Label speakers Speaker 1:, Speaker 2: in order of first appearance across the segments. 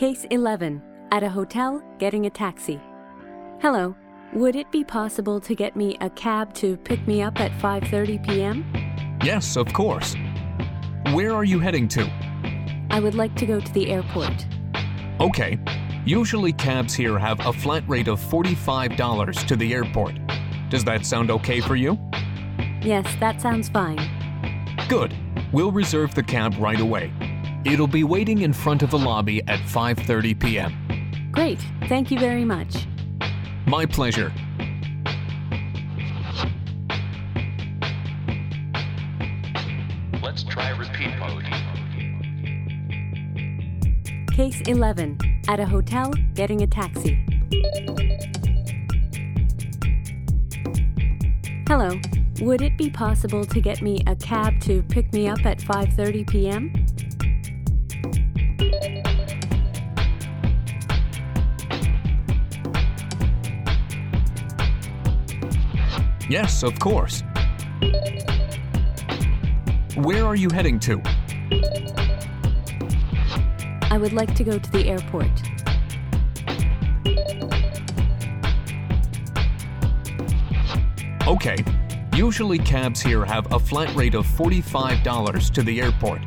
Speaker 1: Case 11. At a hotel, getting a taxi. Hello. Would it be possible to get me a cab to pick me up at 5:30 p.m.?
Speaker 2: Yes, of course. Where are you heading to?
Speaker 1: I would like to go to the airport.
Speaker 2: Okay. Usually cabs here have a flat rate of $45 to the airport. Does that sound okay for you?
Speaker 1: Yes, that sounds fine.
Speaker 2: Good. We'll reserve the cab right away. It'll be waiting in front of the lobby at 5:30 p.m.
Speaker 1: Great. Thank you very much.
Speaker 2: My pleasure.
Speaker 3: Let's try repeat mode.
Speaker 1: Case 11. At a hotel, getting a taxi. Hello. Would it be possible to get me a cab to pick me up at 5:30 p.m.?
Speaker 2: Yes, of course. Where are you heading to?
Speaker 1: I would like to go to the airport.
Speaker 2: Okay. Usually cabs here have a flat rate of $45 to the airport.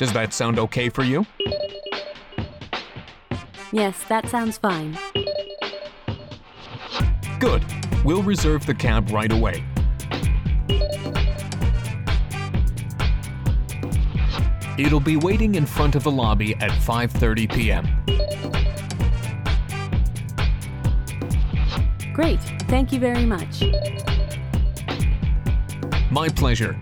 Speaker 2: Does that sound okay for you?
Speaker 1: Yes, that sounds fine.
Speaker 2: Good. We'll reserve the cab right away. It'll be waiting in front of the lobby at 5:30 p.m.
Speaker 1: Great. Thank you very much.
Speaker 2: My pleasure.